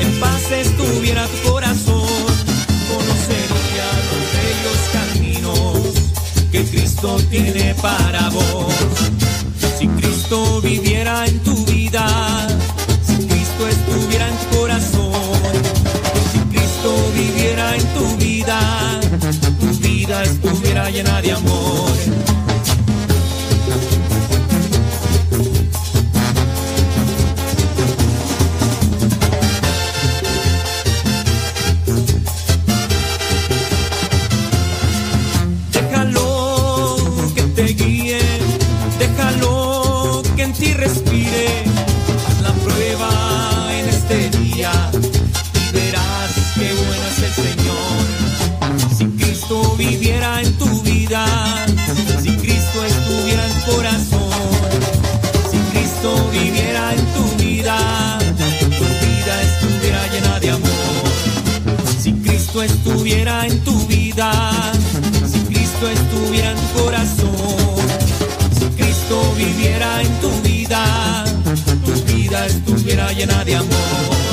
en paz estuviera tu corazón, conocería los bellos caminos que Cristo tiene para vos. Si Cristo viviera en tu vida, si Cristo estuviera en tu corazón, si Cristo viviera en tu vida, tu vida estuviera llena de amor. estuviera en tu vida, tu vida estuviera llena de amor.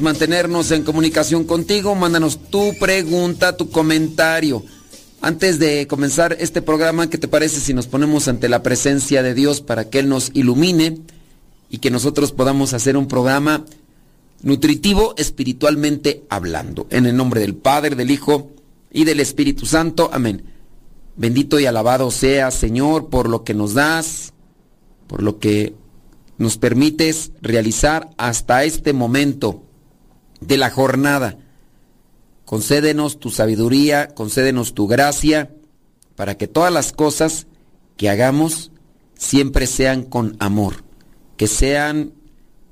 Mantenernos en comunicación contigo. Mándanos tu pregunta, tu comentario. Antes de comenzar este programa, ¿qué te parece si nos ponemos ante la presencia de Dios para que Él nos ilumine y que nosotros podamos hacer un programa nutritivo espiritualmente hablando? En el nombre del Padre, del Hijo y del Espíritu Santo. Amén. Bendito y alabado sea, Señor, por lo que nos das, por lo que nos permites realizar hasta este momento de la jornada. Concédenos tu sabiduría, concédenos tu gracia, para que todas las cosas que hagamos siempre sean con amor, que sean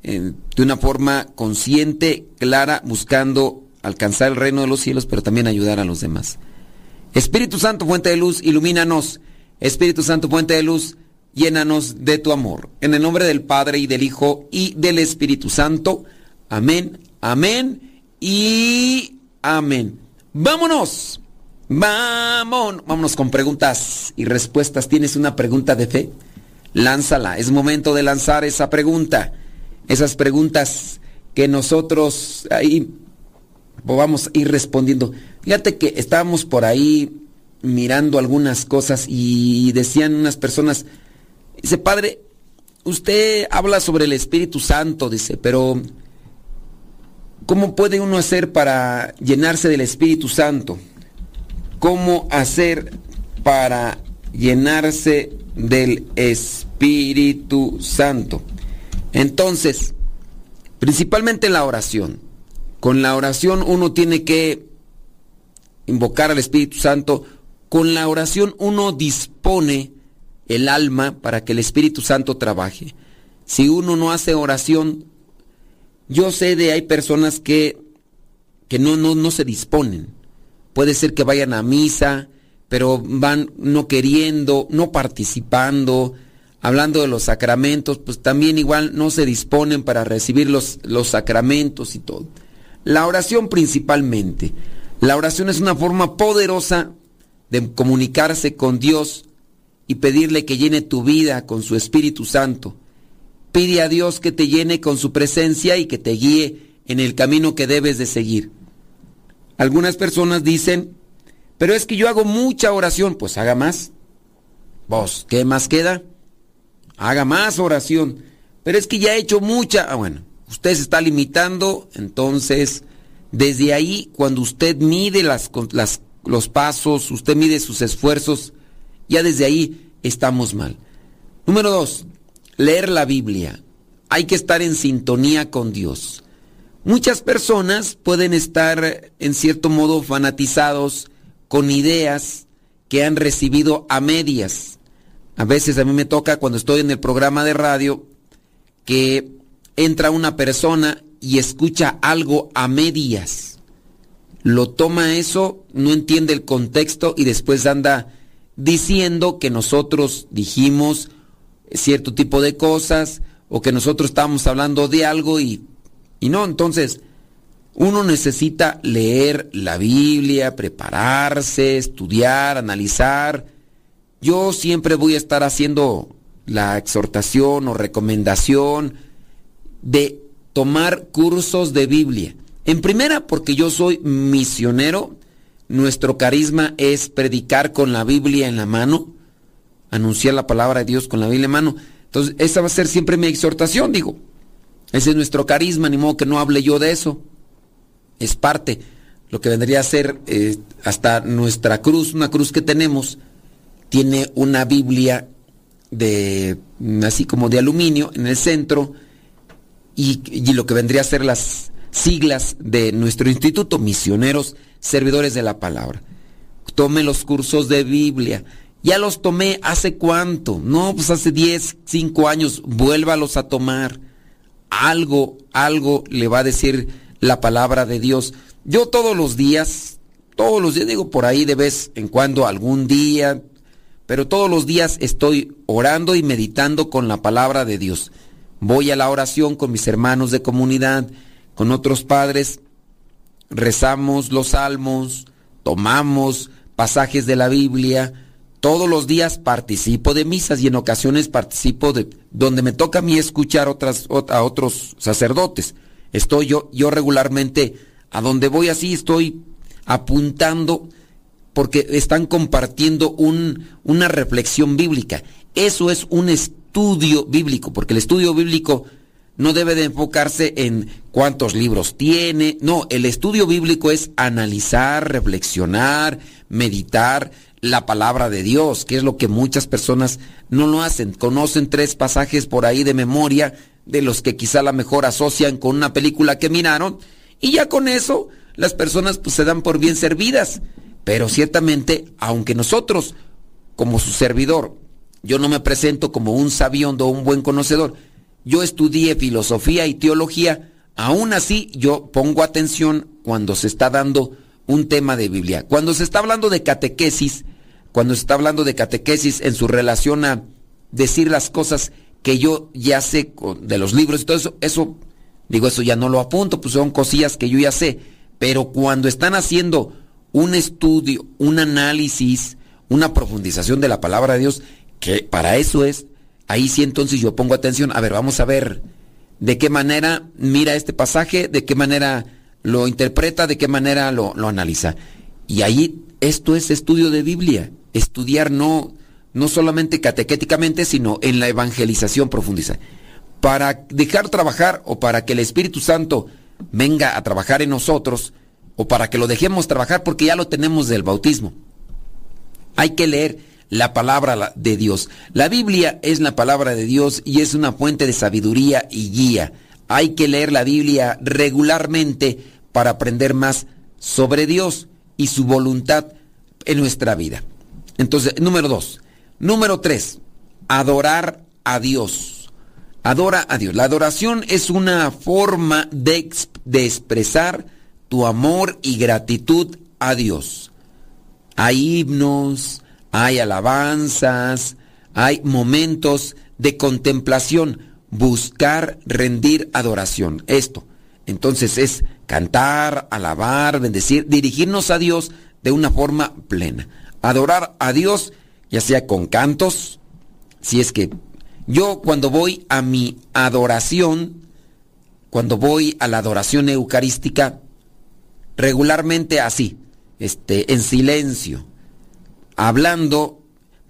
eh, de una forma consciente, clara, buscando alcanzar el reino de los cielos, pero también ayudar a los demás. Espíritu Santo, fuente de luz, ilumínanos. Espíritu Santo, fuente de luz, llénanos de tu amor. En el nombre del Padre y del Hijo y del Espíritu Santo. Amén, amén y amén. Vámonos. Vámonos. Vámonos con preguntas y respuestas. ¿Tienes una pregunta de fe? Lánzala. Es momento de lanzar esa pregunta. Esas preguntas que nosotros ahí vamos a ir respondiendo. Fíjate que estábamos por ahí mirando algunas cosas y decían unas personas, Dice, Padre, usted habla sobre el Espíritu Santo, dice, pero ¿cómo puede uno hacer para llenarse del Espíritu Santo? ¿Cómo hacer para llenarse del Espíritu Santo? Entonces, principalmente la oración. Con la oración uno tiene que invocar al Espíritu Santo. Con la oración uno dispone el alma para que el Espíritu Santo trabaje. Si uno no hace oración, yo sé de hay personas que, que no, no, no se disponen. Puede ser que vayan a misa, pero van no queriendo, no participando, hablando de los sacramentos, pues también igual no se disponen para recibir los, los sacramentos y todo. La oración principalmente. La oración es una forma poderosa de comunicarse con Dios y pedirle que llene tu vida con su Espíritu Santo. Pide a Dios que te llene con su presencia y que te guíe en el camino que debes de seguir. Algunas personas dicen, pero es que yo hago mucha oración, pues haga más. Vos, ¿qué más queda? Haga más oración. Pero es que ya he hecho mucha. Ah, bueno, usted se está limitando, entonces, desde ahí, cuando usted mide las, los pasos, usted mide sus esfuerzos, ya desde ahí estamos mal. Número dos, leer la Biblia. Hay que estar en sintonía con Dios. Muchas personas pueden estar en cierto modo fanatizados con ideas que han recibido a medias. A veces a mí me toca cuando estoy en el programa de radio que entra una persona y escucha algo a medias. Lo toma eso, no entiende el contexto y después anda diciendo que nosotros dijimos cierto tipo de cosas o que nosotros estábamos hablando de algo y, y no, entonces uno necesita leer la Biblia, prepararse, estudiar, analizar. Yo siempre voy a estar haciendo la exhortación o recomendación de tomar cursos de Biblia. En primera, porque yo soy misionero nuestro carisma es predicar con la Biblia en la mano, anunciar la palabra de Dios con la Biblia en mano. Entonces, esa va a ser siempre mi exhortación, digo. Ese es nuestro carisma, ni modo que no hable yo de eso. Es parte, lo que vendría a ser eh, hasta nuestra cruz, una cruz que tenemos, tiene una Biblia de así como de aluminio en el centro y, y lo que vendría a ser las siglas de nuestro instituto, misioneros servidores de la palabra. Tome los cursos de Biblia. Ya los tomé hace cuánto? No, pues hace 10, 5 años. Vuélvalos a tomar. Algo, algo le va a decir la palabra de Dios. Yo todos los días, todos los días, digo por ahí de vez en cuando, algún día, pero todos los días estoy orando y meditando con la palabra de Dios. Voy a la oración con mis hermanos de comunidad, con otros padres rezamos los salmos, tomamos pasajes de la Biblia. Todos los días participo de misas y en ocasiones participo de donde me toca a mí escuchar otras, a otros sacerdotes. Estoy yo, yo regularmente a donde voy así estoy apuntando porque están compartiendo un, una reflexión bíblica. Eso es un estudio bíblico, porque el estudio bíblico no debe de enfocarse en cuántos libros tiene, no, el estudio bíblico es analizar, reflexionar, meditar la palabra de Dios, que es lo que muchas personas no lo hacen. Conocen tres pasajes por ahí de memoria, de los que quizá la mejor asocian con una película que miraron, y ya con eso las personas pues se dan por bien servidas. Pero ciertamente, aunque nosotros, como su servidor, yo no me presento como un sabiondo o un buen conocedor, yo estudié filosofía y teología, aún así yo pongo atención cuando se está dando un tema de Biblia. Cuando se está hablando de catequesis, cuando se está hablando de catequesis en su relación a decir las cosas que yo ya sé de los libros y todo eso, eso, digo, eso ya no lo apunto, pues son cosillas que yo ya sé. Pero cuando están haciendo un estudio, un análisis, una profundización de la palabra de Dios, que para eso es, ahí sí entonces yo pongo atención, a ver, vamos a ver de qué manera mira este pasaje, de qué manera lo interpreta, de qué manera lo, analiza. Y ahí esto es estudio de Biblia, estudiar no, no solamente catequéticamente, sino en la evangelización profundiza. Para dejar trabajar o para que el Espíritu Santo venga a trabajar en nosotros, o para que lo dejemos trabajar porque ya lo tenemos del bautismo. Hay que leer la palabra de Dios. La Biblia es la palabra de Dios y es una fuente de sabiduría y guía. Hay que leer la Biblia regularmente para aprender más sobre Dios y su voluntad en nuestra vida. Entonces, número dos. Número tres, adorar a Dios. Adora a Dios. La adoración es una forma de, de expresar tu amor y gratitud a Dios. Hay himnos, hay alabanzas, hay momentos de contemplación, buscar rendir adoración. Esto, entonces es cantar, alabar, bendecir, dirigirnos a Dios de una forma plena. Adorar a Dios, ya sea con cantos, si es que yo cuando voy a mi adoración, cuando voy a la adoración eucarística, regularmente así, este, en silencio, hablando,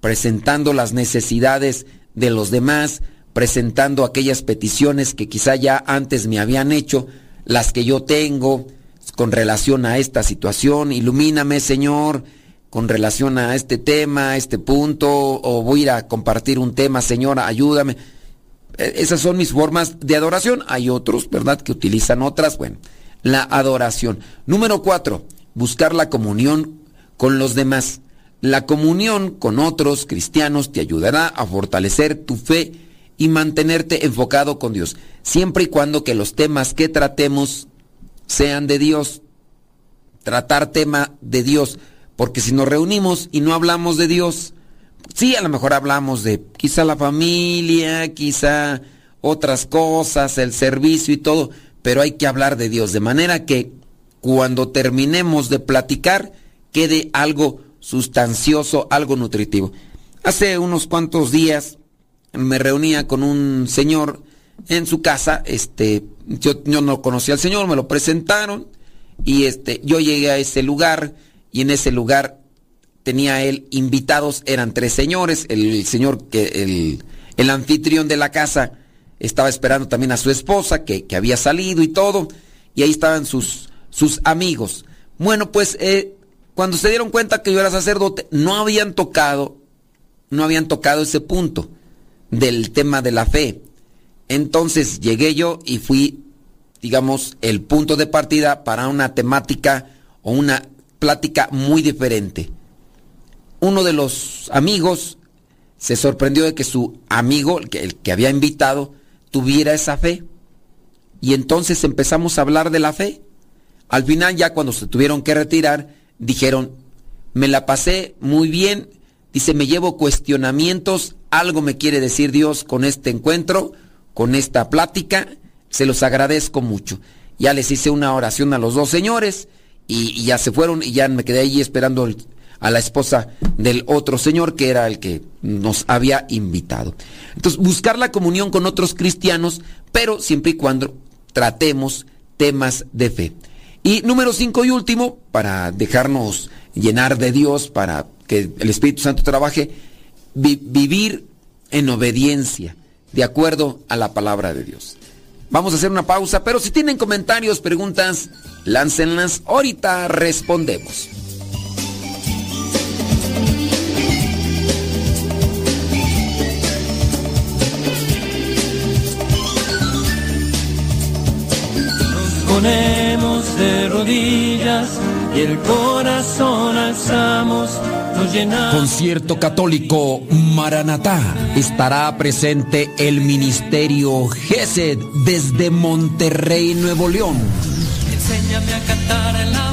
presentando las necesidades de los demás, presentando aquellas peticiones que quizá ya antes me habían hecho, las que yo tengo con relación a esta situación, ilumíname Señor, con relación a este tema, a este punto, o voy a a compartir un tema, Señor, ayúdame. E, esas son mis formas de adoración. Hay otros, ¿verdad?, que utilizan otras. Bueno, la adoración. Número cuatro, buscar la comunión con los demás. La comunión con otros cristianos te ayudará a fortalecer tu fe y mantenerte enfocado con Dios, siempre y cuando que los temas que tratemos sean de Dios. Tratar tema de Dios, porque si nos reunimos y no hablamos de Dios, sí, a lo mejor hablamos de quizá la familia, quizá otras cosas, el servicio y todo, pero hay que hablar de Dios, de manera que cuando terminemos de platicar quede algo sustancioso, algo nutritivo. Hace unos cuantos días me reunía con un señor en su casa, este, yo, no conocía al señor, me lo presentaron y este, yo llegué a ese lugar y en ese lugar tenía él invitados, eran tres señores, el, señor que el, el anfitrión de la casa estaba esperando también a su esposa, que, había salido y todo, y ahí estaban sus, sus amigos. Bueno, pues eh, cuando se dieron cuenta que yo era sacerdote, no habían tocado, no habían tocado ese punto del tema de la fe. Entonces llegué yo y fui, digamos, el punto de partida para una temática o una plática muy diferente. Uno de los amigos se sorprendió de que su amigo, el que, el que había invitado, tuviera esa fe. Y entonces empezamos a hablar de la fe. Al final ya cuando se tuvieron que retirar, dijeron, me la pasé muy bien, dice, me llevo cuestionamientos, algo me quiere decir Dios con este encuentro, con esta plática, se los agradezco mucho. Ya les hice una oración a los dos señores y, ya se fueron y ya me quedé ahí esperando a la esposa del otro señor que era el que nos había invitado. Entonces, buscar la comunión con otros cristianos, pero siempre y cuando tratemos temas de fe. Y número cinco y último, para dejarnos llenar de Dios, para que el Espíritu Santo trabaje, vivir en obediencia, de acuerdo a la palabra de Dios. Vamos a hacer una pausa, pero si tienen comentarios, preguntas, láncenlas. Ahorita respondemos. ponemos de rodillas y el corazón alzamos, nos llenamos. Concierto católico Maranatá. Estará presente el Ministerio GESED desde Monterrey, Nuevo León. Enséñame a cantar en la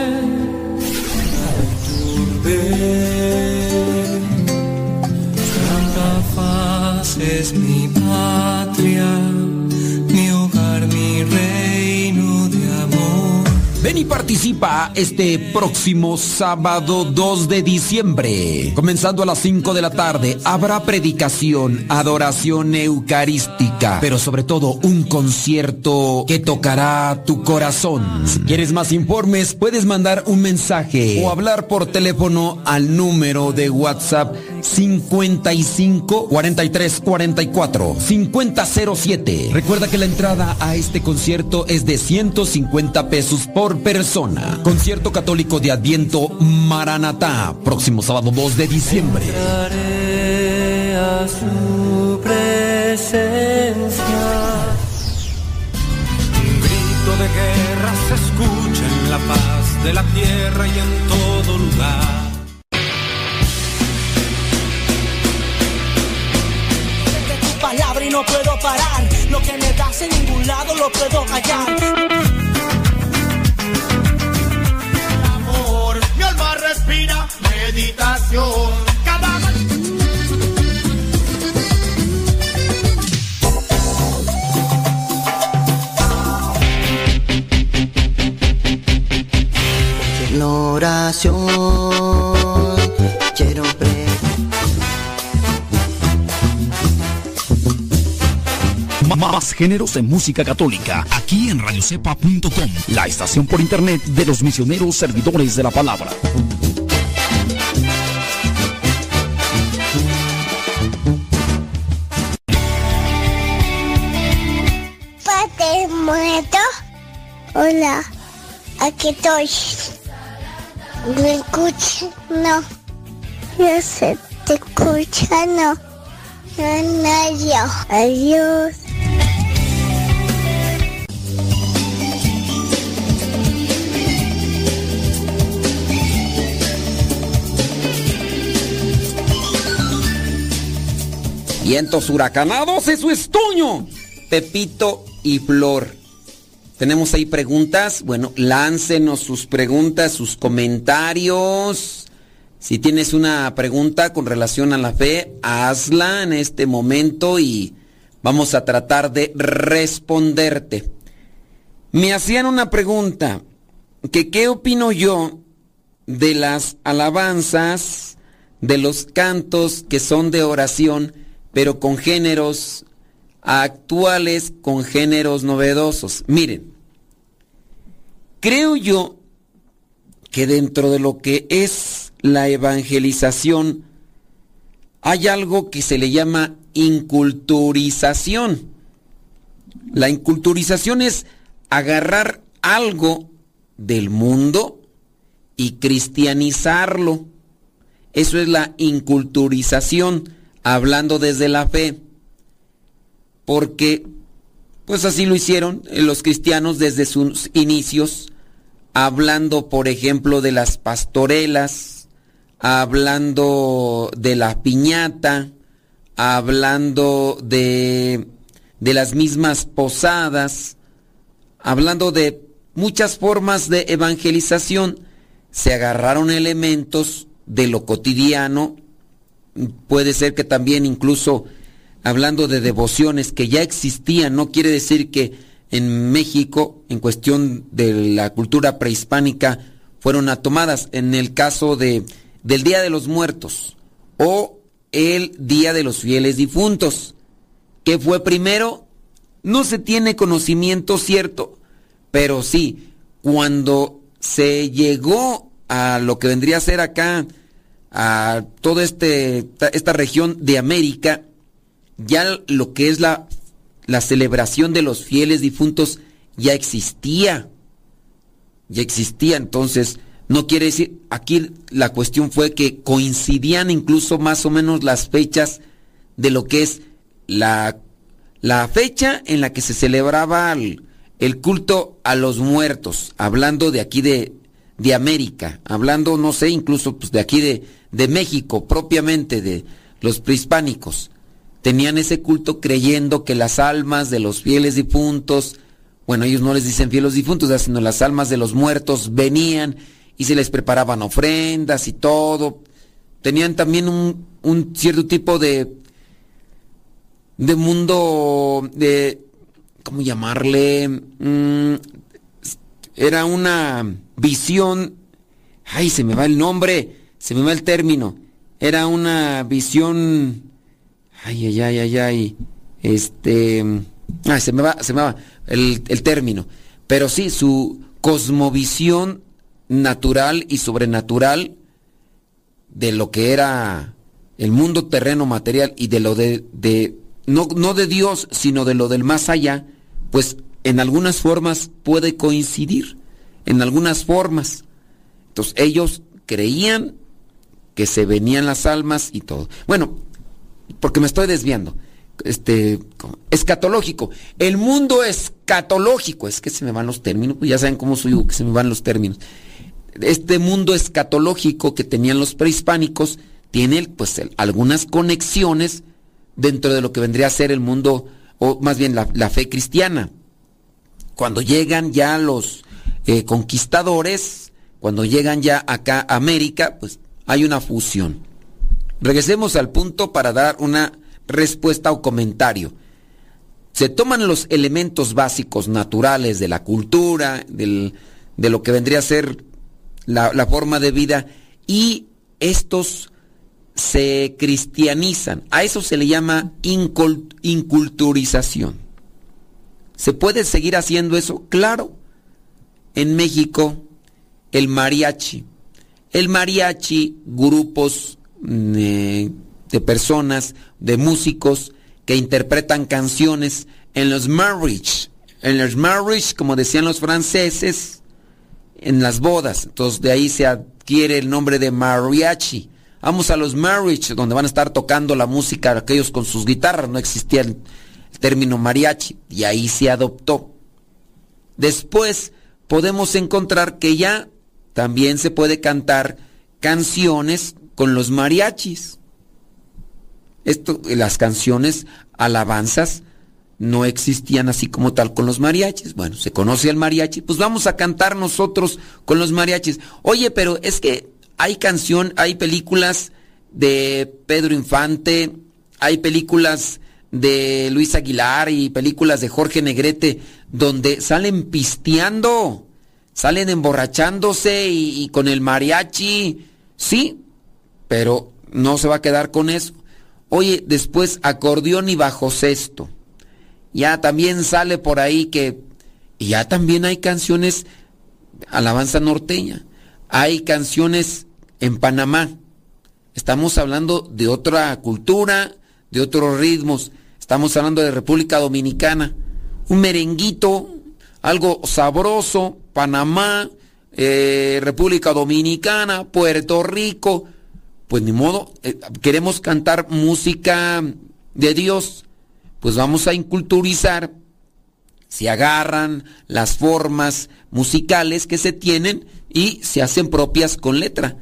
Santa Faz es mi patria, mi hogar, mi amor. Ven y participa este próximo sábado 2 de diciembre. Comenzando a las 5 de la tarde, habrá predicación, adoración eucarística, pero sobre todo un concierto que tocará tu corazón. Si quieres más informes, puedes mandar un mensaje o hablar por teléfono al número de WhatsApp 55 43 44 5007. Recuerda que la entrada a este concierto es de 150 pesos por persona. Concierto católico de Adviento Maranatá, próximo sábado 2 de diciembre. a su presencia. Un grito de guerra se escucha en la paz de la tierra y en todo lugar. palabra y no puedo parar. Lo que me das en ningún lado lo puedo callar. Respira meditación. Cada la oración quiero Más géneros en música católica, aquí en radiocepa.com, la estación por internet de los misioneros servidores de la palabra. Hola, aquí estoy. ¿Me escuchas? No. Yo sé, te escucha, no. No, yo. Adiós. Vientos huracanados, eso es Toño, Pepito y Flor. Tenemos ahí preguntas. Bueno, láncenos sus preguntas, sus comentarios. Si tienes una pregunta con relación a la fe, hazla en este momento y vamos a tratar de responderte. Me hacían una pregunta, que qué opino yo de las alabanzas, de los cantos que son de oración, pero con géneros actuales, con géneros novedosos. Miren, creo yo que dentro de lo que es la evangelización, hay algo que se le llama inculturización. La inculturización es agarrar algo del mundo y cristianizarlo. Eso es la inculturización, hablando desde la fe. Porque, pues así lo hicieron los cristianos desde sus inicios, hablando, por ejemplo, de las pastorelas, hablando de la piñata, hablando de, de las mismas posadas, hablando de muchas formas de evangelización. Se agarraron elementos de lo cotidiano, puede ser que también incluso hablando de devociones que ya existían, no quiere decir que en México, en cuestión de la cultura prehispánica, fueron tomadas en el caso de, del Día de los Muertos o el Día de los Fieles Difuntos. ¿Qué fue primero? No se tiene conocimiento cierto, pero sí, cuando se llegó a lo que vendría a ser acá, a toda este, esta región de América, ya lo que es la, la celebración de los fieles difuntos ya existía. Ya existía, entonces, no quiere decir, aquí la cuestión fue que coincidían incluso más o menos las fechas de lo que es la, la fecha en la que se celebraba el, culto a los muertos, hablando de aquí de, de América, hablando, no sé, incluso pues, de aquí de, de México, propiamente de los prehispánicos tenían ese culto creyendo que las almas de los fieles difuntos, bueno, ellos no les dicen fieles difuntos, sino las almas de los muertos venían y se les preparaban ofrendas y todo. Tenían también un, cierto tipo de, de mundo de, ¿cómo llamarle? Mm, era una visión, ay, se me va el nombre, se me va el término, era una visión Ay, ay, ay, ay, ay. Este. Ay, se me va, se me va el, el término. Pero sí, su cosmovisión natural y sobrenatural de lo que era el mundo terreno material y de lo de, de no, no de Dios, sino de lo del más allá, pues en algunas formas puede coincidir, en algunas formas. Entonces ellos creían que se venían las almas y todo. Bueno, porque me estoy desviando. Este, escatológico. El mundo escatológico, es que se me van los términos, pues ya saben cómo soy que se me van los términos. Este mundo escatológico que tenían los prehispánicos tiene pues algunas conexiones dentro de lo que vendría a ser el mundo, o más bien la, fe cristiana. Cuando llegan ya los eh, conquistadores, cuando llegan ya acá a América, pues hay una fusión. Regresemos al punto para dar una respuesta o comentario. Se toman los elementos básicos naturales de la cultura, de lo que vendría a ser la, la forma de vida, y estos se cristianizan. A eso se le llama inculturización. ¿Se puede seguir haciendo eso? Claro. En México, el mariachi. El mariachi, grupos de, personas, de músicos que interpretan canciones en los marriage. En los marriage, como decían los franceses, en las bodas. Entonces de ahí se adquiere el nombre de mariachi. Vamos a los marriage, donde van a estar tocando la música aquellos con sus guitarras. No existía el término mariachi y ahí se adoptó. Después podemos encontrar que ya también se puede cantar canciones con los mariachis. Esto, las canciones, alabanzas, no existían así como tal con los mariachis. Bueno, se conoce el mariachi, pues vamos a cantar nosotros con los mariachis. Oye, pero es que hay canción, hay películas de Pedro Infante, hay películas de Luis Aguilar y películas de Jorge Negrete donde salen pisteando, salen emborrachándose y, y con el mariachi. Sí, pero no se va a quedar con eso. Oye, después acordeón y bajo sexto. Ya también sale por ahí que ya también hay canciones alabanza norteña. Hay canciones en Panamá. Estamos hablando de otra cultura, de otros ritmos. Estamos hablando de República Dominicana. Un merenguito, algo sabroso, Panamá, eh, República Dominicana, Puerto Rico. Pues ni modo, eh, queremos cantar música de Dios, pues vamos a inculturizar. Se agarran las formas musicales que se tienen y se hacen propias con letra,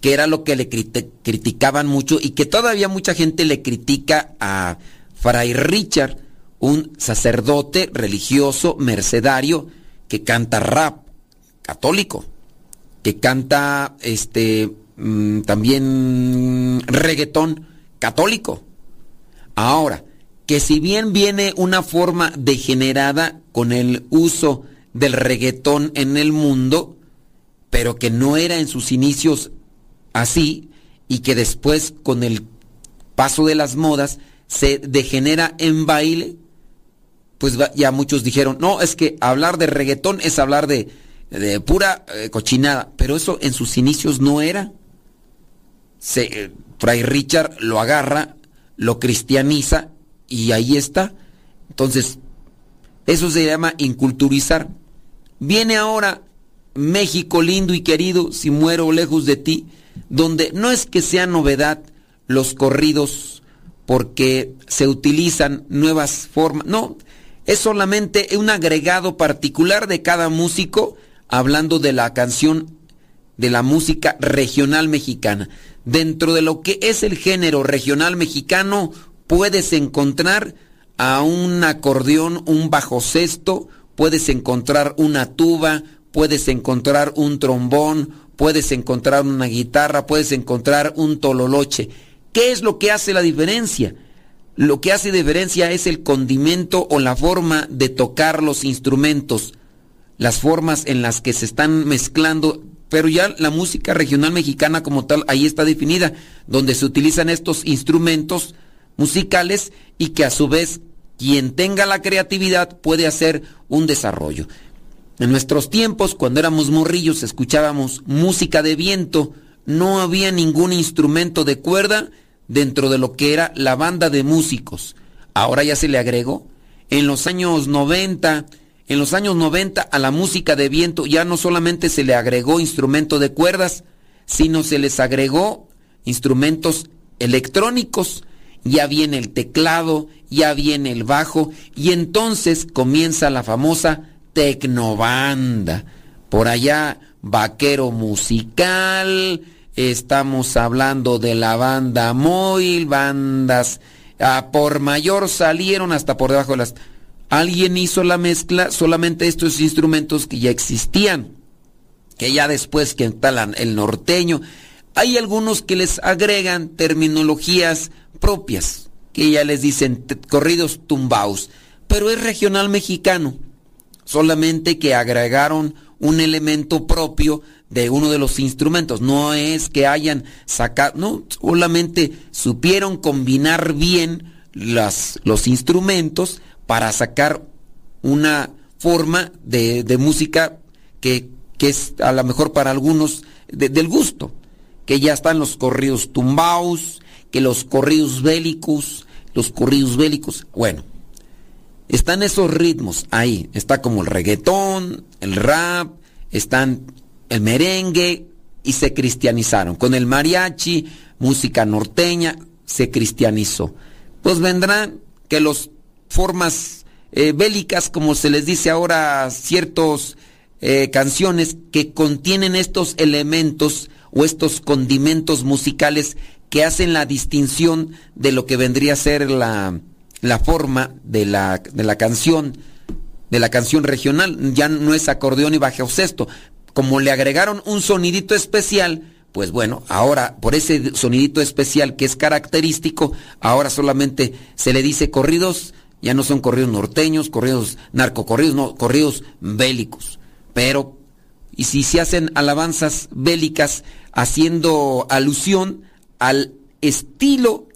que era lo que le criticaban mucho y que todavía mucha gente le critica a Fray Richard, un sacerdote religioso mercedario que canta rap católico, que canta este mm, también reggaetón católico. Ahora, que si bien viene una forma degenerada con el uso del reggaetón en el mundo, pero que no era en sus inicios así y que después con el paso de las modas se degenera en baile, pues ya muchos dijeron, no, es que hablar de reggaetón es hablar de, pura eh, cochinada, pero eso en sus inicios no era. Se, eh, Fray Richard lo agarra, lo cristianiza y ahí está. Entonces, eso se llama inculturizar. Viene ahora México lindo y querido, si muero lejos de ti, donde no es que sea novedad los corridos porque se utilizan nuevas formas, no, es solamente un agregado particular de cada músico hablando de la canción de la música regional mexicana. Dentro de lo que es el género regional mexicano puedes encontrar a un acordeón, un bajo sexto, puedes encontrar una tuba, puedes encontrar un trombón, puedes encontrar una guitarra, puedes encontrar un tololoche. ¿Qué es lo que hace la diferencia? Lo que hace diferencia es el condimento o la forma de tocar los instrumentos, las formas en las que se están mezclando, pero ya la música regional mexicana como tal ahí está definida, donde se utilizan estos instrumentos musicales y que a su vez quien tenga la creatividad puede hacer un desarrollo. En nuestros tiempos, cuando éramos morrillos, escuchábamos música de viento, no había ningún instrumento de cuerda dentro de lo que era la banda de músicos. Ahora ya se le agregó. En los años 90, en los años 90 a la música de viento ya no solamente se le agregó instrumento de cuerdas, sino se les agregó instrumentos electrónicos. Ya viene el teclado, ya viene el bajo y entonces comienza la famosa tecnobanda. Por allá, vaquero musical, estamos hablando de la banda móvil, bandas a por mayor salieron hasta por debajo de las... Alguien hizo la mezcla solamente estos instrumentos que ya existían, que ya después que instalan el norteño, hay algunos que les agregan terminologías propias, que ya les dicen corridos tumbaos, pero es regional mexicano solamente que agregaron un elemento propio de uno de los instrumentos. No es que hayan sacado, no, solamente supieron combinar bien las, los instrumentos para sacar una forma de, música que, es a lo mejor para algunos del gusto. Que ya están los corridos tumbaos, que los corridos bélicos, los corridos bélicos. Bueno, están esos ritmos ahí. Está como el reggaetón, el rap, están el merengue y se cristianizaron. Con el mariachi, música norteña, se cristianizó. Pues vendrán que las formas eh, bélicas, como se les dice ahora, ciertas eh, canciones que contienen estos elementos o estos condimentos musicales que hacen la distinción de lo que vendría a ser la, la forma de la, de la canción, de la canción regional, ya no es acordeón y bajo sexto. Como le agregaron un sonidito especial, pues bueno, ahora por ese sonidito especial que es característico, ahora solamente se le dice corridos, ya no son corridos norteños, corridos narcocorridos, no, corridos bélicos. Pero, y si se hacen alabanzas bélicas haciendo alusión al estilo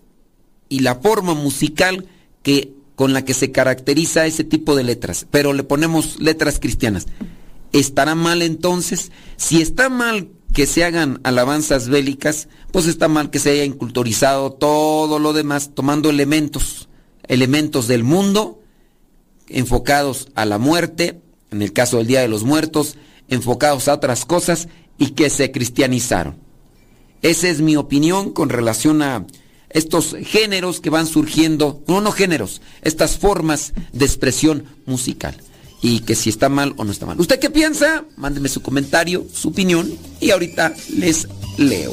y la forma musical que, con la que se caracteriza ese tipo de letras, pero le ponemos letras cristianas. ¿Estará mal entonces? Si está mal que se hagan alabanzas bélicas, pues está mal que se haya inculturizado todo lo demás, tomando elementos, elementos del mundo, enfocados a la muerte, en el caso del Día de los Muertos, enfocados a otras cosas y que se cristianizaron. Esa es mi opinión con relación a estos géneros que van surgiendo, no, no géneros, estas formas de expresión musical. Y que si está mal o no está mal. ¿Usted qué piensa? Mándeme su comentario, su opinión y ahorita les leo.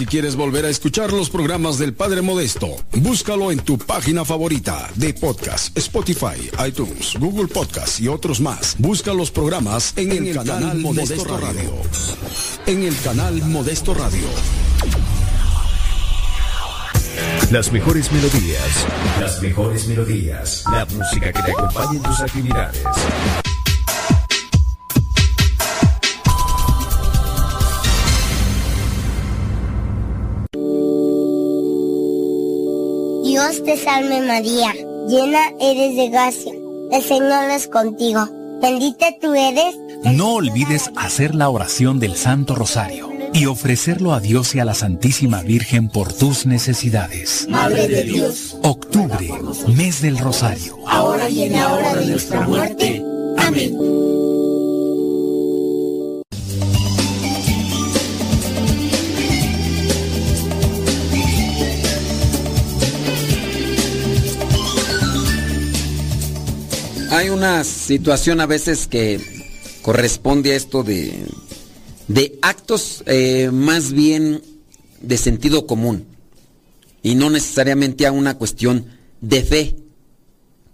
Si quieres volver a escuchar los programas del Padre Modesto, búscalo en tu página favorita de podcast, Spotify, iTunes, Google Podcast y otros más. Busca los programas en, el, canal, Modesto, Radio. En el canal Modesto Radio. Las mejores melodías, las mejores melodías, la música que te acompañe en tus actividades. Dios te salve María, llena eres de gracia, el Señor es contigo, bendita tú eres. No olvides hacer la oración del Santo Rosario y ofrecerlo a Dios y a la Santísima Virgen por tus necesidades. Madre de Dios. Octubre, mes del Rosario. Ahora y en la hora de nuestra muerte. Amén. Hay una situación a veces que corresponde a esto de, de actos eh, más bien de sentido común y no necesariamente a una cuestión de fe.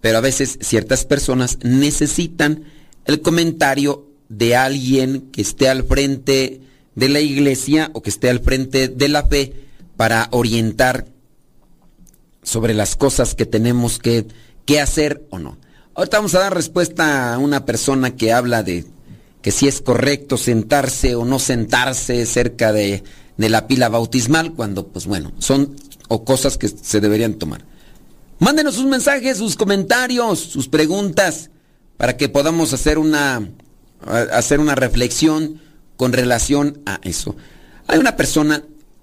Pero a veces ciertas personas necesitan el comentario de alguien que esté al frente de la iglesia o que esté al frente de la fe para orientar sobre las cosas que tenemos que, que hacer o no. Ahorita vamos a dar respuesta a una persona que habla de que si es correcto sentarse o no sentarse cerca de, de la pila bautismal, cuando, pues bueno, son o cosas que se deberían tomar. Mándenos sus mensajes, sus comentarios, sus preguntas, para que podamos hacer una, hacer una reflexión con relación a eso. Hay una persona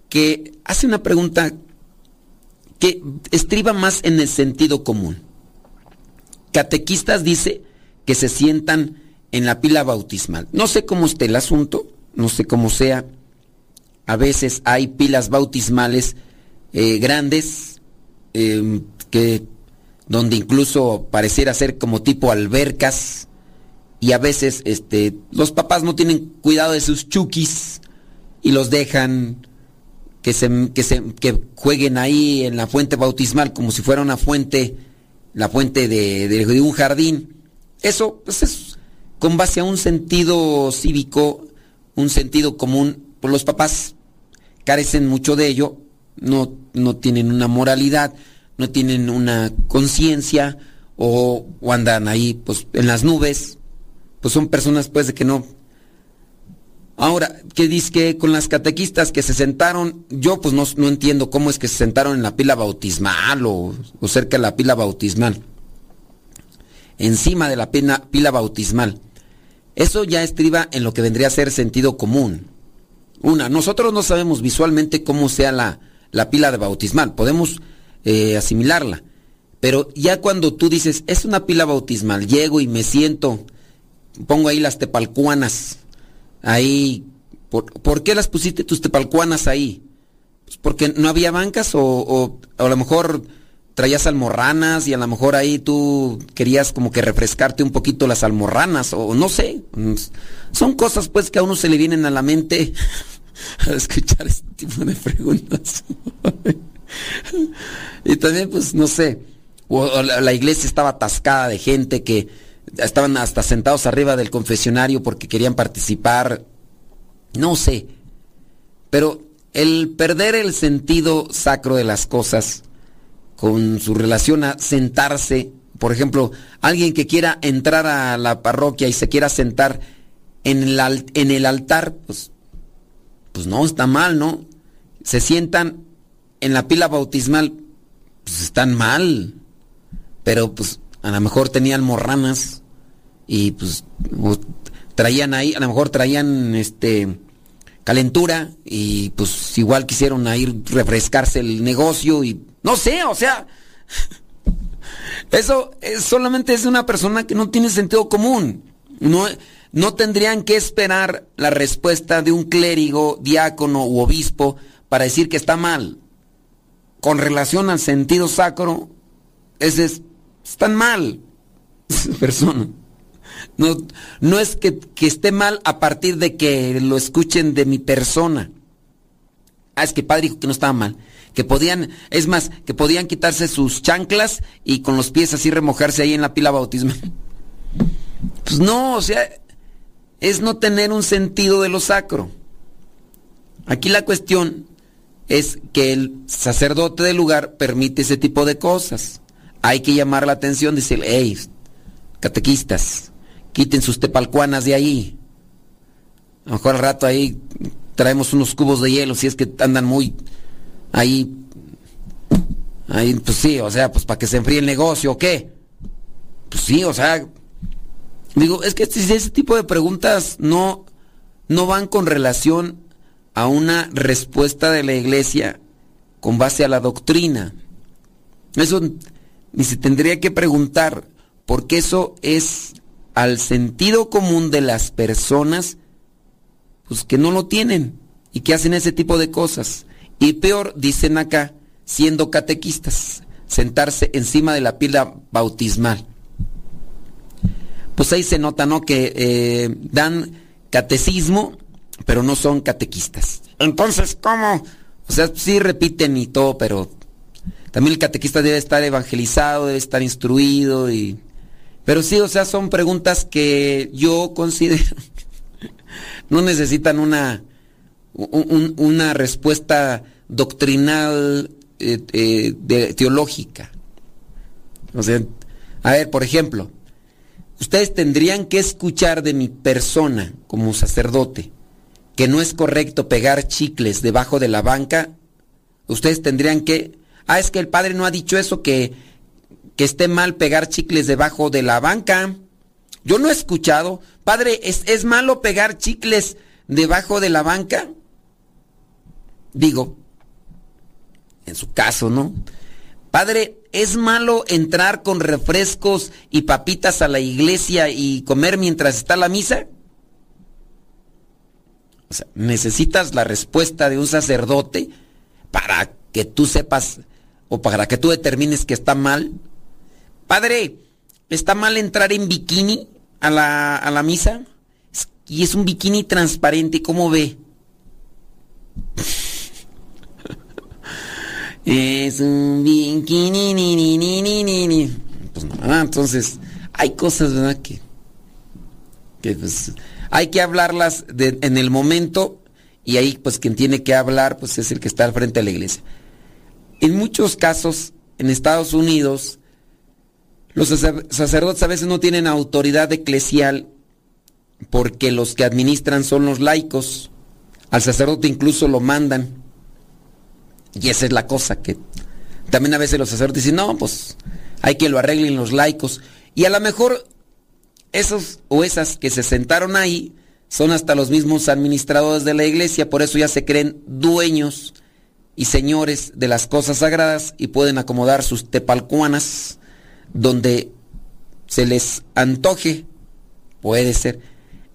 que hace una pregunta que estriba más en el sentido común. Catequistas dice que se sientan en la pila bautismal. No sé cómo esté el asunto, no sé cómo sea. A veces hay pilas bautismales eh, grandes eh, que donde incluso pareciera ser como tipo albercas y a veces este los papás no tienen cuidado de sus chukis y los dejan que se, que se que jueguen ahí en la fuente bautismal como si fuera una fuente la fuente de, un jardín. Eso pues es con base a un sentido cívico, un sentido común, pues los papás carecen mucho de ello, no, no tienen una moralidad, no tienen una conciencia o, o, andan ahí pues en las nubes, pues son personas pues de que no. Ahora, ¿qué dice que con las catequistas que se sentaron? Yo pues no, no entiendo cómo es que se sentaron en la pila bautismal o, cerca de la pila bautismal. Encima de la pila, pila bautismal. Eso ya estriba en lo que vendría a ser sentido común. Una, nosotros no sabemos visualmente cómo sea la, la pila de bautismal, podemos eh, asimilarla. Pero ya cuando tú dices, es una pila bautismal, llego y me siento, pongo ahí las tepalcuanas, ahí, ¿por, ¿por qué las pusiste tus tepalcuanas ahí? Pues porque no había bancas o, o, o a lo mejor traías almorranas y a lo mejor ahí tú querías como que refrescarte un poquito las almorranas o no sé. Son cosas pues que a uno se le vienen a la mente al escuchar este tipo de preguntas. y también pues no sé, o la iglesia estaba atascada de gente que estaban hasta sentados arriba del confesionario porque querían participar. No sé. Pero el perder el sentido sacro de las cosas con su relación a sentarse, por ejemplo, alguien que quiera entrar a la parroquia y se quiera sentar en el, en el altar, pues, pues no, está mal, ¿no? Se sientan en la pila bautismal, pues están mal. Pero pues a lo mejor tenían morranas y pues traían ahí, a lo mejor traían este calentura y pues igual quisieron ir refrescarse el negocio y no sé, o sea, eso es, solamente es una persona que no tiene sentido común. No, no tendrían que esperar la respuesta de un clérigo, diácono u obispo para decir que está mal. Con relación al sentido sacro, ese es, están mal. persona. No, no es que, esté mal a partir de que lo escuchen de mi persona. Ah, es que padre dijo que no estaba mal. Que podían, es más, que podían quitarse sus chanclas y con los pies así remojarse ahí en la pila bautismal. Pues no, o sea, es no tener un sentido de lo sacro. Aquí la cuestión es que el sacerdote del lugar permite ese tipo de cosas. Hay que llamar la atención, decirle, hey, catequistas, quiten sus tepalcuanas de ahí. A lo mejor al rato ahí traemos unos cubos de hielo si es que andan muy ahí. Ahí, pues sí, o sea, pues para que se enfríe el negocio o qué. Pues sí, o sea. Digo, es que ese tipo de preguntas no, no van con relación a una respuesta de la iglesia con base a la doctrina. Eso ni se tendría que preguntar, porque eso es al sentido común de las personas pues que no lo tienen y que hacen ese tipo de cosas. Y peor, dicen acá, siendo catequistas, sentarse encima de la pila bautismal. Pues ahí se nota, ¿no? Que eh, dan catecismo, pero no son catequistas. Entonces, ¿cómo? O sea, sí repiten y todo, pero también el catequista debe estar evangelizado, debe estar instruido y pero sí, o sea, son preguntas que yo considero no necesitan una, una respuesta doctrinal eh, eh, teológica. O sea, a ver, por ejemplo, ustedes tendrían que escuchar de mi persona como sacerdote que no es correcto pegar chicles debajo de la banca. Ustedes tendrían que, ah, es que el padre no ha dicho eso, que que esté mal pegar chicles debajo de la banca. Yo no he escuchado. Padre, ¿es, malo pegar chicles debajo de la banca? Digo, en su caso, ¿no? Padre, ¿es malo entrar con refrescos y papitas a la iglesia y comer mientras está la misa? O sea, necesitas la respuesta de un sacerdote para que tú sepas o para que tú determines que está mal. Padre, ¿está mal entrar en bikini a la, a la misa? Y es un bikini transparente, ¿cómo ve? es un bikini, ni, ni, ni, ni, ni. Pues nada, entonces, hay cosas, ¿verdad? Que, que pues, hay que hablarlas en el momento y ahí, pues, quien tiene que hablar, pues, es el que está al frente de la iglesia. En muchos casos, en Estados Unidos, los sacerdotes a veces no tienen autoridad eclesial porque los que administran son los laicos. Al sacerdote incluso lo mandan. Y esa es la cosa que también a veces los sacerdotes dicen, no, pues hay que lo arreglen los laicos. Y a lo mejor esos o esas que se sentaron ahí son hasta los mismos administradores de la iglesia, por eso ya se creen dueños y señores de las cosas sagradas y pueden acomodar sus tepalcuanas donde se les antoje, puede ser.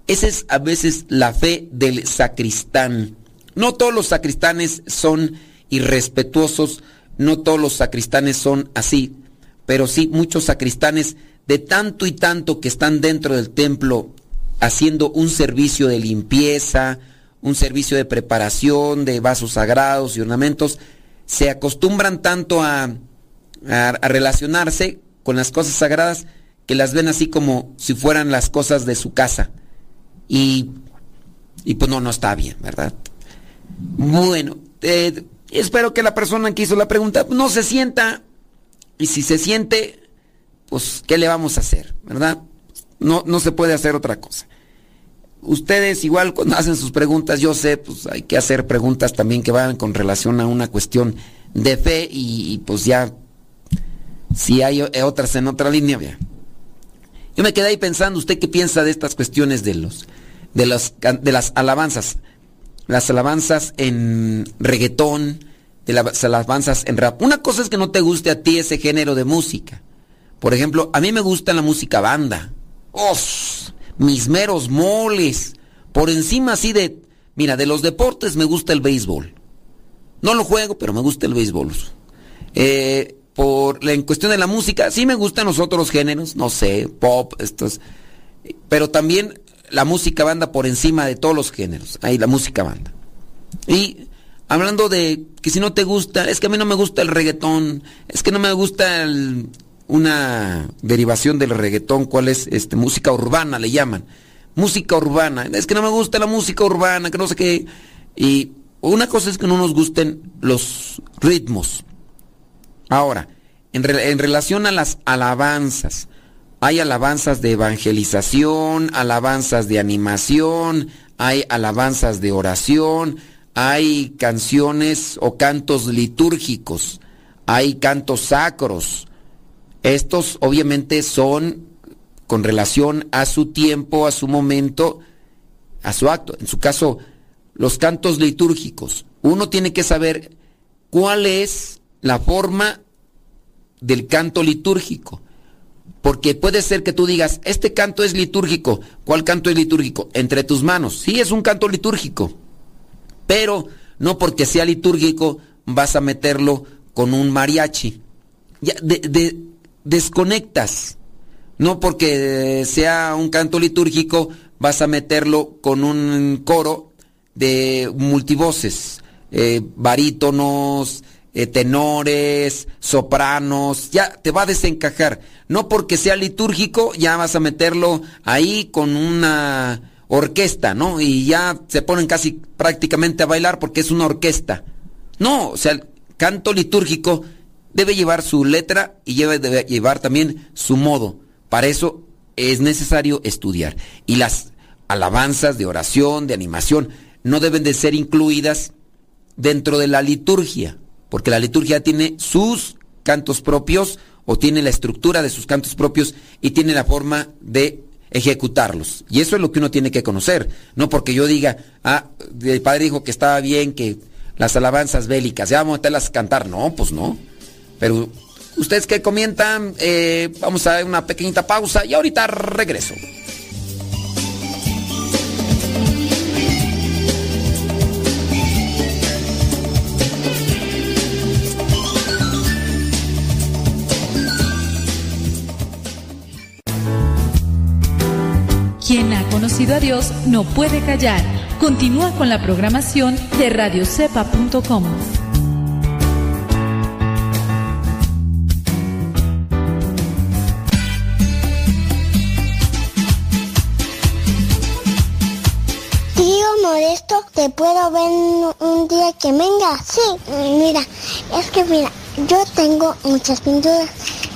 Esa es a veces la fe del sacristán. No todos los sacristanes son irrespetuosos, no todos los sacristanes son así, pero sí muchos sacristanes de tanto y tanto que están dentro del templo haciendo un servicio de limpieza, un servicio de preparación de vasos sagrados y ornamentos, se acostumbran tanto a, a relacionarse con las cosas sagradas que las ven así como si fueran las cosas de su casa. Y, y pues no, no está bien, ¿verdad? Bueno, eh, espero que la persona que hizo la pregunta no se sienta. Y si se siente, pues, ¿qué le vamos a hacer? ¿Verdad? No, no se puede hacer otra cosa. Ustedes igual cuando hacen sus preguntas, yo sé, pues hay que hacer preguntas también que vayan con relación a una cuestión de fe y, pues ya, si hay otras en otra línea. Yo me quedé ahí pensando, ¿usted qué piensa de estas cuestiones de los, de las, de las alabanzas? Las alabanzas en reggaetón, de las alabanzas en rap. Una cosa es que no te guste a ti ese género de música. Por ejemplo, a mí me gusta la música banda. ¡Os! Mis meros moles. Por encima así de... Mira, de los deportes me gusta el béisbol. No lo juego, pero me gusta el béisbol. Eh, por en cuestión de la música, sí me gustan los otros géneros, no sé, pop, estos. Pero también la música banda por encima de todos los géneros. Ahí la música banda. Y hablando de que si no te gusta, es que a mí no me gusta el reggaetón, es que no me gusta el, una derivación del reggaetón, ¿cuál es? Este, música urbana le llaman. Música urbana. Es que no me gusta la música urbana, que no sé qué. Y una cosa es que no nos gusten los ritmos. Ahora, en, relación a las alabanzas, hay alabanzas de evangelización, alabanzas de animación, hay alabanzas de oración, hay canciones o cantos litúrgicos, hay cantos sacros, estos obviamente son con relación a su tiempo, a su momento, a su acto. En su caso, los cantos litúrgicos. Uno tiene que saber cuál es la forma del canto litúrgico. Porque puede ser que tú digas, este canto es litúrgico. ¿Cuál canto es litúrgico? Entre tus manos. Sí, es un canto litúrgico. Pero no porque sea litúrgico vas a meterlo con un mariachi. Ya, de, desconectas. No porque sea un canto litúrgico vas a meterlo con un coro de multivoces, eh, barítonos, eh, tenores, sopranos, ya te va a desencajar. No porque sea litúrgico ya vas a meterlo ahí con una orquesta, ¿no? Y ya se ponen casi prácticamente a bailar porque es una orquesta. No, o sea, el canto litúrgico debe llevar su letra y debe llevar también su modo. Para eso es necesario estudiar. Y las alabanzas de oración, de animación, no deben de ser incluidas dentro de la liturgia, porque la liturgia tiene sus cantos propios o tiene la estructura de sus cantos propios y tiene la forma de ejecutarlos. Y eso es lo que uno tiene que conocer, no porque yo diga, ah, el padre dijo que estaba bien que las alabanzas bélicas, ya vamos a a cantar. No, pues no. Pero ustedes que comentan, eh, vamos a dar una pequeñita pausa y ahorita regreso. Conocido a Dios no puede callar. Continúa con la programación de radiocepa.com. esto te puedo ver un día que venga. Sí, mira, es que mira, yo tengo muchas pinturas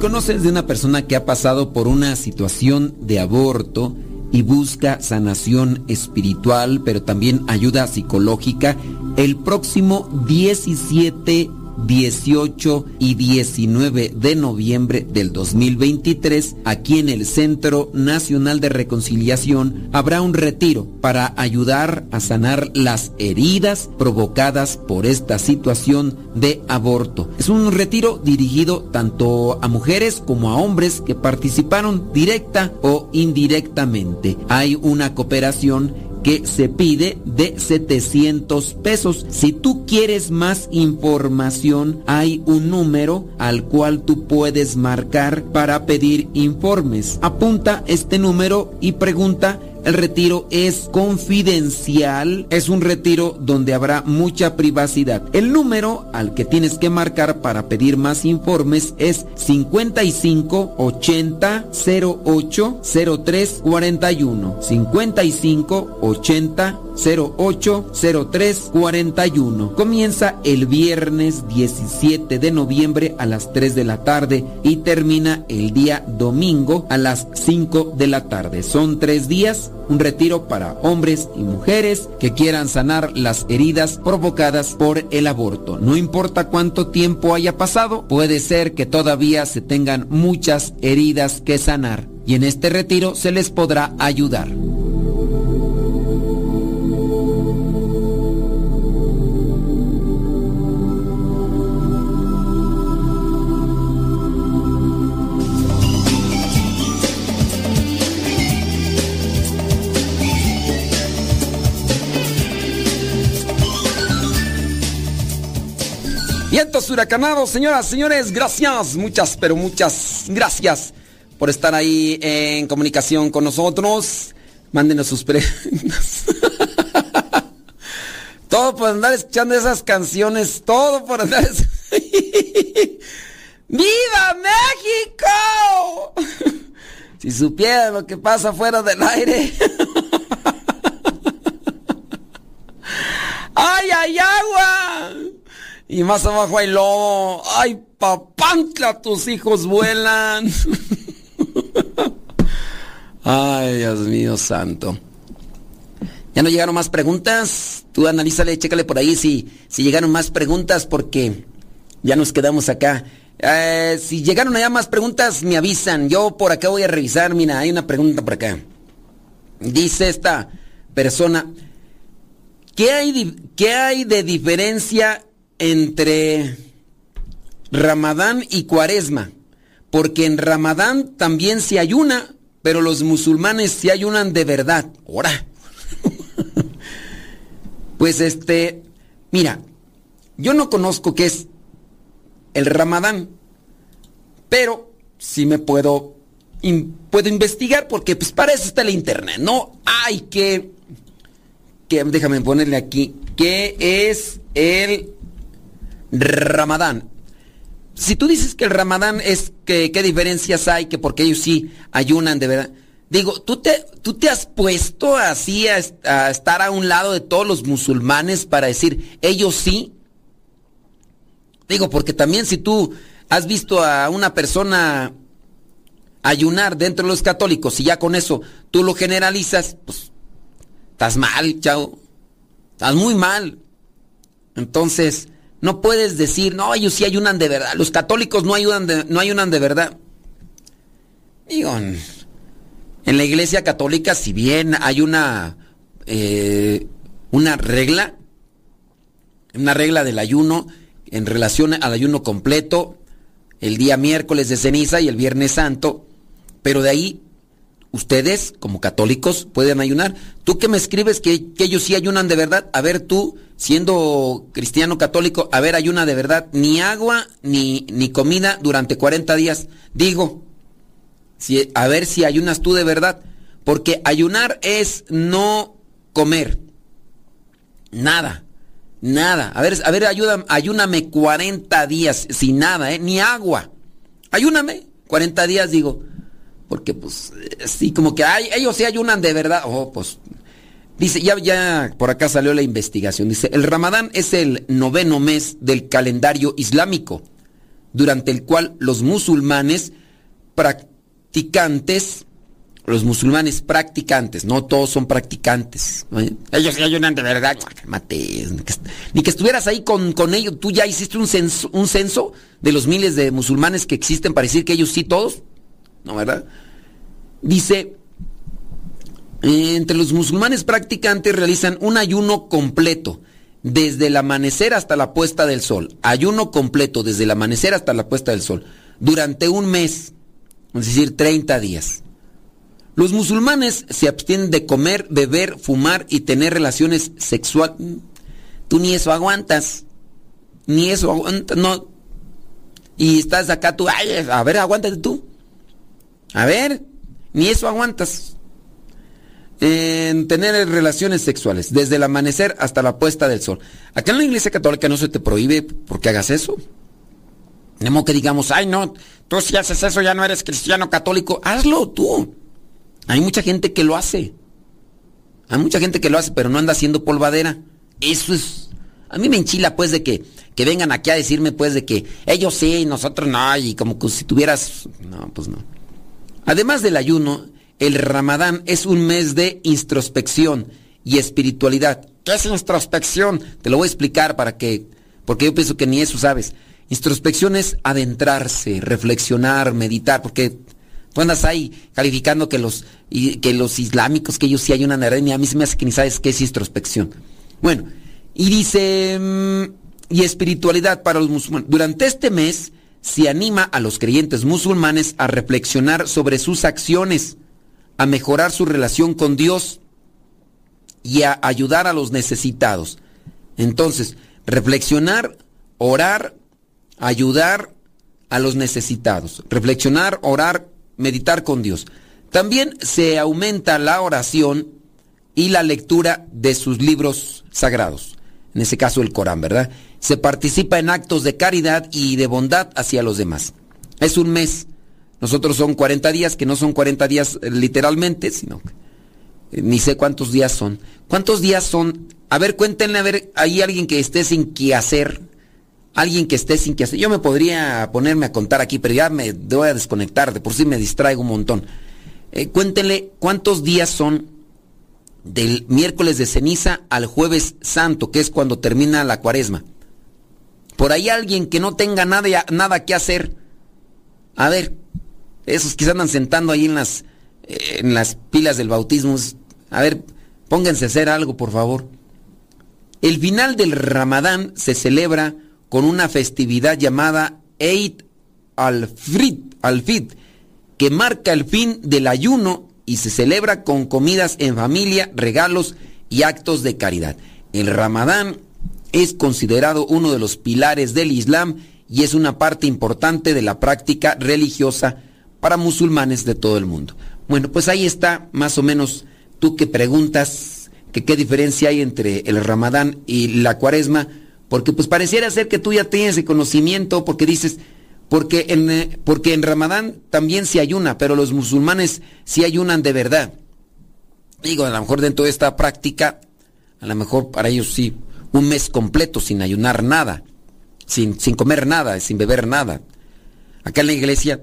conoces de una persona que ha pasado por una situación de aborto y busca sanación espiritual, pero también ayuda psicológica, el próximo 17 18 y 19 de noviembre del 2023, aquí en el Centro Nacional de Reconciliación, habrá un retiro para ayudar a sanar las heridas provocadas por esta situación de aborto. Es un retiro dirigido tanto a mujeres como a hombres que participaron directa o indirectamente. Hay una cooperación que se pide de 700 pesos. Si tú quieres más información, hay un número al cual tú puedes marcar para pedir informes. Apunta este número y pregunta el retiro es confidencial, es un retiro donde habrá mucha privacidad. El número al que tienes que marcar para pedir más informes es 55 80 08 03 41. 55 80 080341. Comienza el viernes 17 de noviembre a las 3 de la tarde y termina el día domingo a las 5 de la tarde. Son tres días, un retiro para hombres y mujeres que quieran sanar las heridas provocadas por el aborto. No importa cuánto tiempo haya pasado, puede ser que todavía se tengan muchas heridas que sanar y en este retiro se les podrá ayudar. Vientos huracanados, señoras, señores, gracias, muchas, pero muchas gracias por estar ahí en comunicación con nosotros. Mándenos sus preguntas. todo por andar escuchando esas canciones, todo por andar... ¡Viva México! si supieran lo que pasa fuera del aire. ¡Ay, ay, agua! Y más abajo hay lobo. ¡Ay, papantla! Tus hijos vuelan. Ay, Dios mío santo. Ya no llegaron más preguntas. Tú analízale, chécale por ahí si, si llegaron más preguntas porque ya nos quedamos acá. Eh, si llegaron allá más preguntas, me avisan. Yo por acá voy a revisar. Mira, hay una pregunta por acá. Dice esta persona, ¿qué hay, qué hay de diferencia entre Ramadán y Cuaresma, porque en Ramadán también se ayuna, pero los musulmanes se ayunan de verdad. Ahora. pues este, mira, yo no conozco qué es el Ramadán, pero sí me puedo puedo investigar porque pues para eso está el internet, no hay que que déjame ponerle aquí, ¿qué es el Ramadán. Si tú dices que el Ramadán es que qué diferencias hay, que porque ellos sí ayunan de verdad. Digo, ¿tú te, tú te has puesto así a, estar a un lado de todos los musulmanes para decir, ellos sí? Digo, porque también si tú has visto a una persona ayunar dentro de los católicos y ya con eso tú lo generalizas, pues estás mal, chao. Estás muy mal. Entonces, no puedes decir, no, ellos sí ayunan de verdad. Los católicos no ayudan no ayunan de verdad. Digo, en la iglesia católica, si bien hay una, eh, una regla, una regla del ayuno en relación al ayuno completo, el día miércoles de ceniza y el viernes santo, pero de ahí ustedes, como católicos, pueden ayunar. Tú que me escribes que, ellos sí ayunan de verdad, a ver tú, siendo cristiano católico, a ver, ayuna de verdad, ni agua ni, ni comida durante 40 días. Digo, si, a ver si ayunas tú de verdad, porque ayunar es no comer. Nada. Nada. A ver, a ver, ayuda, ayúname 40 días sin nada, ¿eh? Ni agua. Ayúname 40 días, digo. Porque pues sí, como que ay, ellos sí ayunan de verdad. Oh, pues dice, ya ya por acá salió la investigación. Dice, el Ramadán es el noveno mes del calendario islámico, durante el cual los musulmanes practicantes los musulmanes practicantes, no todos son practicantes. Ellos sí ayunan de verdad. Mate, ni que estuvieras ahí con, con ellos. Tú ya hiciste un censo, un censo de los miles de musulmanes que existen para decir que ellos sí todos. ¿No, verdad? Dice, entre los musulmanes practicantes realizan un ayuno completo desde el amanecer hasta la puesta del sol. Ayuno completo desde el amanecer hasta la puesta del sol. Durante un mes, es decir, 30 días. Los musulmanes se abstienen de comer, beber, fumar y tener relaciones sexuales. Tú ni eso aguantas. Ni eso aguantas, no. Y estás acá tú, ay, a ver, aguántate tú. A ver, ni eso aguantas. En tener relaciones sexuales, desde el amanecer hasta la puesta del sol. Acá en la iglesia católica no se te prohíbe porque hagas eso. No que digamos, ay no, tú si haces eso ya no eres cristiano católico. Hazlo tú. Hay mucha gente que lo hace. Hay mucha gente que lo hace, pero no anda haciendo polvadera. Eso es. A mí me enchila, pues, de que, que vengan aquí a decirme, pues, de que ellos sí y nosotros no, y como que si tuvieras. No, pues no. Además del ayuno, el Ramadán es un mes de introspección y espiritualidad. ¿Qué es introspección? Te lo voy a explicar para que. Porque yo pienso que ni eso sabes. Introspección es adentrarse, reflexionar, meditar, porque Tú andas ahí calificando que los, que los islámicos, que ellos sí hay una y a mí se me hace que ni sabes qué es introspección. Bueno, y dice, mm, y espiritualidad para los musulmanes. Durante este mes se anima a los creyentes musulmanes a reflexionar sobre sus acciones, a mejorar su relación con Dios y a ayudar a los necesitados. Entonces, reflexionar, orar, ayudar a los necesitados. Reflexionar, orar, meditar con Dios. También se aumenta la oración y la lectura de sus libros sagrados, en ese caso el Corán, ¿verdad? Se participa en actos de caridad y de bondad hacia los demás. Es un mes. Nosotros son 40 días, que no son 40 días eh, literalmente, sino eh, ni sé cuántos días son. ¿Cuántos días son? A ver, cuéntenle, a ver, hay alguien que esté sin qué hacer alguien que esté sin que hacer. Yo me podría ponerme a contar aquí, pero ya me voy a desconectar, de por sí me distraigo un montón. Eh, cuéntenle cuántos días son del miércoles de ceniza al jueves santo, que es cuando termina la cuaresma. Por ahí alguien que no tenga nada, nada que hacer. A ver, esos que se andan sentando ahí en las, eh, en las pilas del bautismo. A ver, pónganse a hacer algo, por favor. El final del ramadán se celebra con una festividad llamada Eid al-Fid, que marca el fin del ayuno y se celebra con comidas en familia, regalos y actos de caridad. El Ramadán es considerado uno de los pilares del Islam y es una parte importante de la práctica religiosa para musulmanes de todo el mundo. Bueno, pues ahí está más o menos tú que preguntas que qué diferencia hay entre el Ramadán y la Cuaresma. Porque pues pareciera ser que tú ya tienes el conocimiento porque dices, porque en, eh, porque en Ramadán también se ayuna, pero los musulmanes sí ayunan de verdad. Digo, a lo mejor dentro de esta práctica, a lo mejor para ellos sí, un mes completo sin ayunar nada, sin, sin comer nada, sin beber nada. Acá en la iglesia.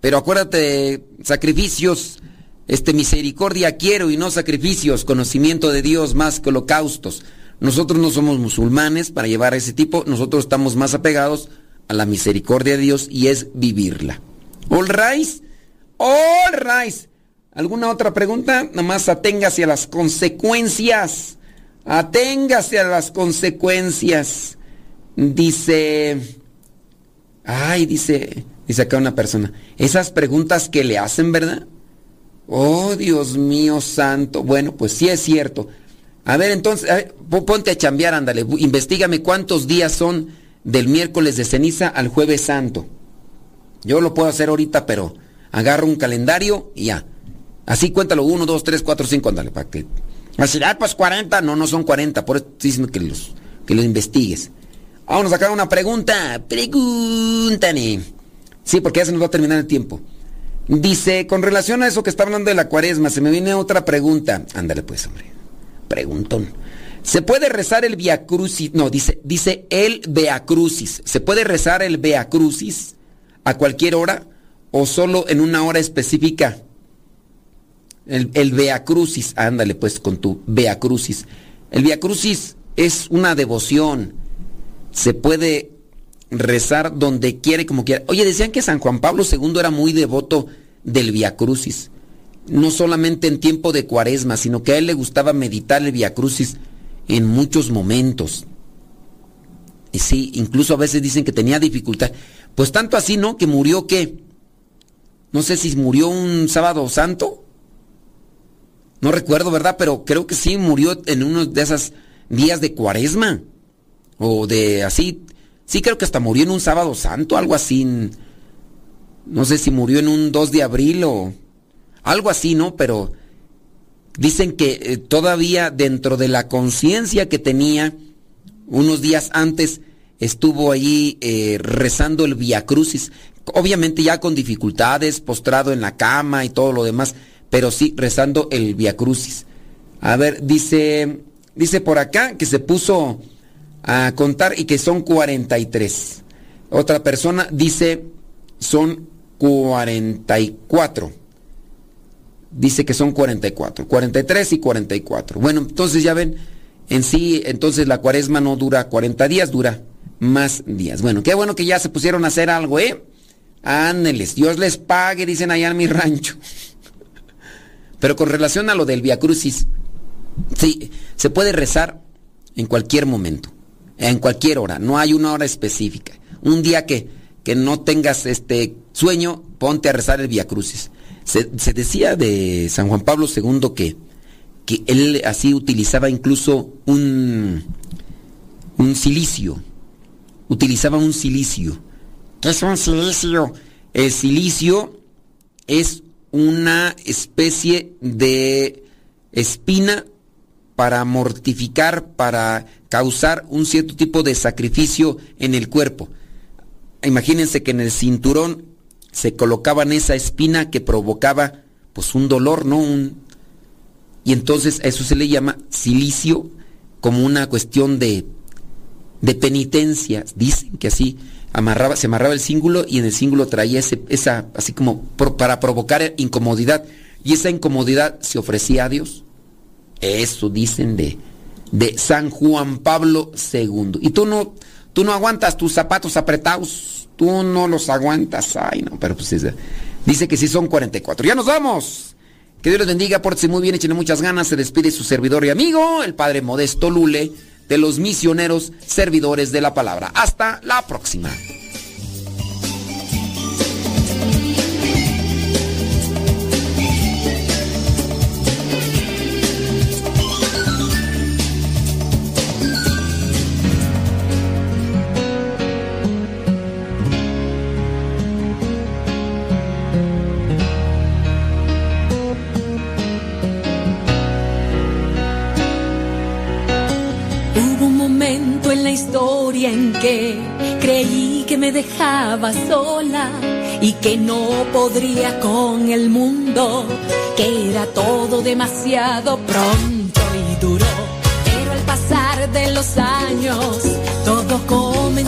Pero acuérdate, sacrificios, este misericordia quiero y no sacrificios, conocimiento de Dios más que holocaustos. Nosotros no somos musulmanes para llevar a ese tipo, nosotros estamos más apegados a la misericordia de Dios y es vivirla. All right, all. ¿Alguna otra pregunta? Nada más aténgase a las consecuencias. Aténgase a las consecuencias. Dice, ay, dice, dice acá una persona, esas preguntas que le hacen, ¿verdad? Oh, Dios mío santo. Bueno, pues sí es cierto. A ver, entonces, ponte a chambear, ándale. Investígame cuántos días son del miércoles de ceniza al jueves santo. Yo lo puedo hacer ahorita, pero agarro un calendario y ya. Así cuéntalo, 1, 2, 3, 4, 5, ándale, para que... Así, ah, pues 40, no, no son 40, por eso estoy diciendo que los, que los investigues. Vamos a sacar una pregunta. Pregúntame. Sí, porque ya se nos va a terminar el tiempo. Dice, con relación a eso que está hablando de la cuaresma, se me viene otra pregunta. Ándale pues, hombre preguntón. ¿Se puede rezar el Via Crucis? No, dice, dice el Via Crucis. ¿Se puede rezar el Via Crucis a cualquier hora o solo en una hora específica? El, el ándale pues con tu Via Crucis. El Via Crucis es una devoción. Se puede rezar donde quiere, como quiera. Oye, decían que San Juan Pablo II era muy devoto del Via Crucis. No solamente en tiempo de cuaresma, sino que a él le gustaba meditar el Via Crucis en muchos momentos. Y sí, incluso a veces dicen que tenía dificultad. Pues tanto así, ¿no? Que murió qué? No sé si murió un sábado santo. No recuerdo, ¿verdad? Pero creo que sí murió en uno de esos días de cuaresma. O de así. Sí, creo que hasta murió en un sábado santo, algo así. No sé si murió en un 2 de abril o algo así, ¿no? Pero dicen que eh, todavía dentro de la conciencia que tenía, unos días antes estuvo allí eh, rezando el Via Crucis. Obviamente ya con dificultades, postrado en la cama y todo lo demás, pero sí rezando el Via Crucis. A ver, dice, dice por acá que se puso a contar y que son 43. Otra persona dice son 44. Dice que son 44. 43 y 44. Bueno, entonces ya ven, en sí, entonces la cuaresma no dura 40 días, dura más días. Bueno, qué bueno que ya se pusieron a hacer algo, ¿eh? Ándeles, Dios les pague, dicen allá en mi rancho. Pero con relación a lo del Via Crucis, sí, se puede rezar en cualquier momento, en cualquier hora, no hay una hora específica. Un día que, que no tengas este sueño, ponte a rezar el Via Crucis. Se, decía de San Juan Pablo II que, que él así utilizaba incluso un, un silicio, utilizaba un silicio. ¿Qué es un silicio? El silicio es una especie de espina para mortificar, para causar un cierto tipo de sacrificio en el cuerpo. Imagínense que en el cinturón se colocaban esa espina que provocaba pues un dolor, ¿no? Un... Y entonces a eso se le llama silicio como una cuestión de, de penitencia. Dicen que así amarraba, se amarraba el cíngulo y en el cíngulo traía ese, esa, así como para provocar incomodidad. Y esa incomodidad se ofrecía a Dios. Eso dicen de, de San Juan Pablo II. Y tú no, tú no aguantas tus zapatos apretados. Tú no los aguantas. Ay, no, pero pues dice que sí son 44. Ya nos vamos. Que Dios les bendiga, pórtese muy bien, échenle muchas ganas. Se despide su servidor y amigo, el Padre Modesto Lule, de los misioneros servidores de la palabra. Hasta la próxima. En la historia en que creí que me dejaba sola y que no podría con el mundo, que era todo demasiado pronto y duro. Pero al pasar de los años, todo comenzó.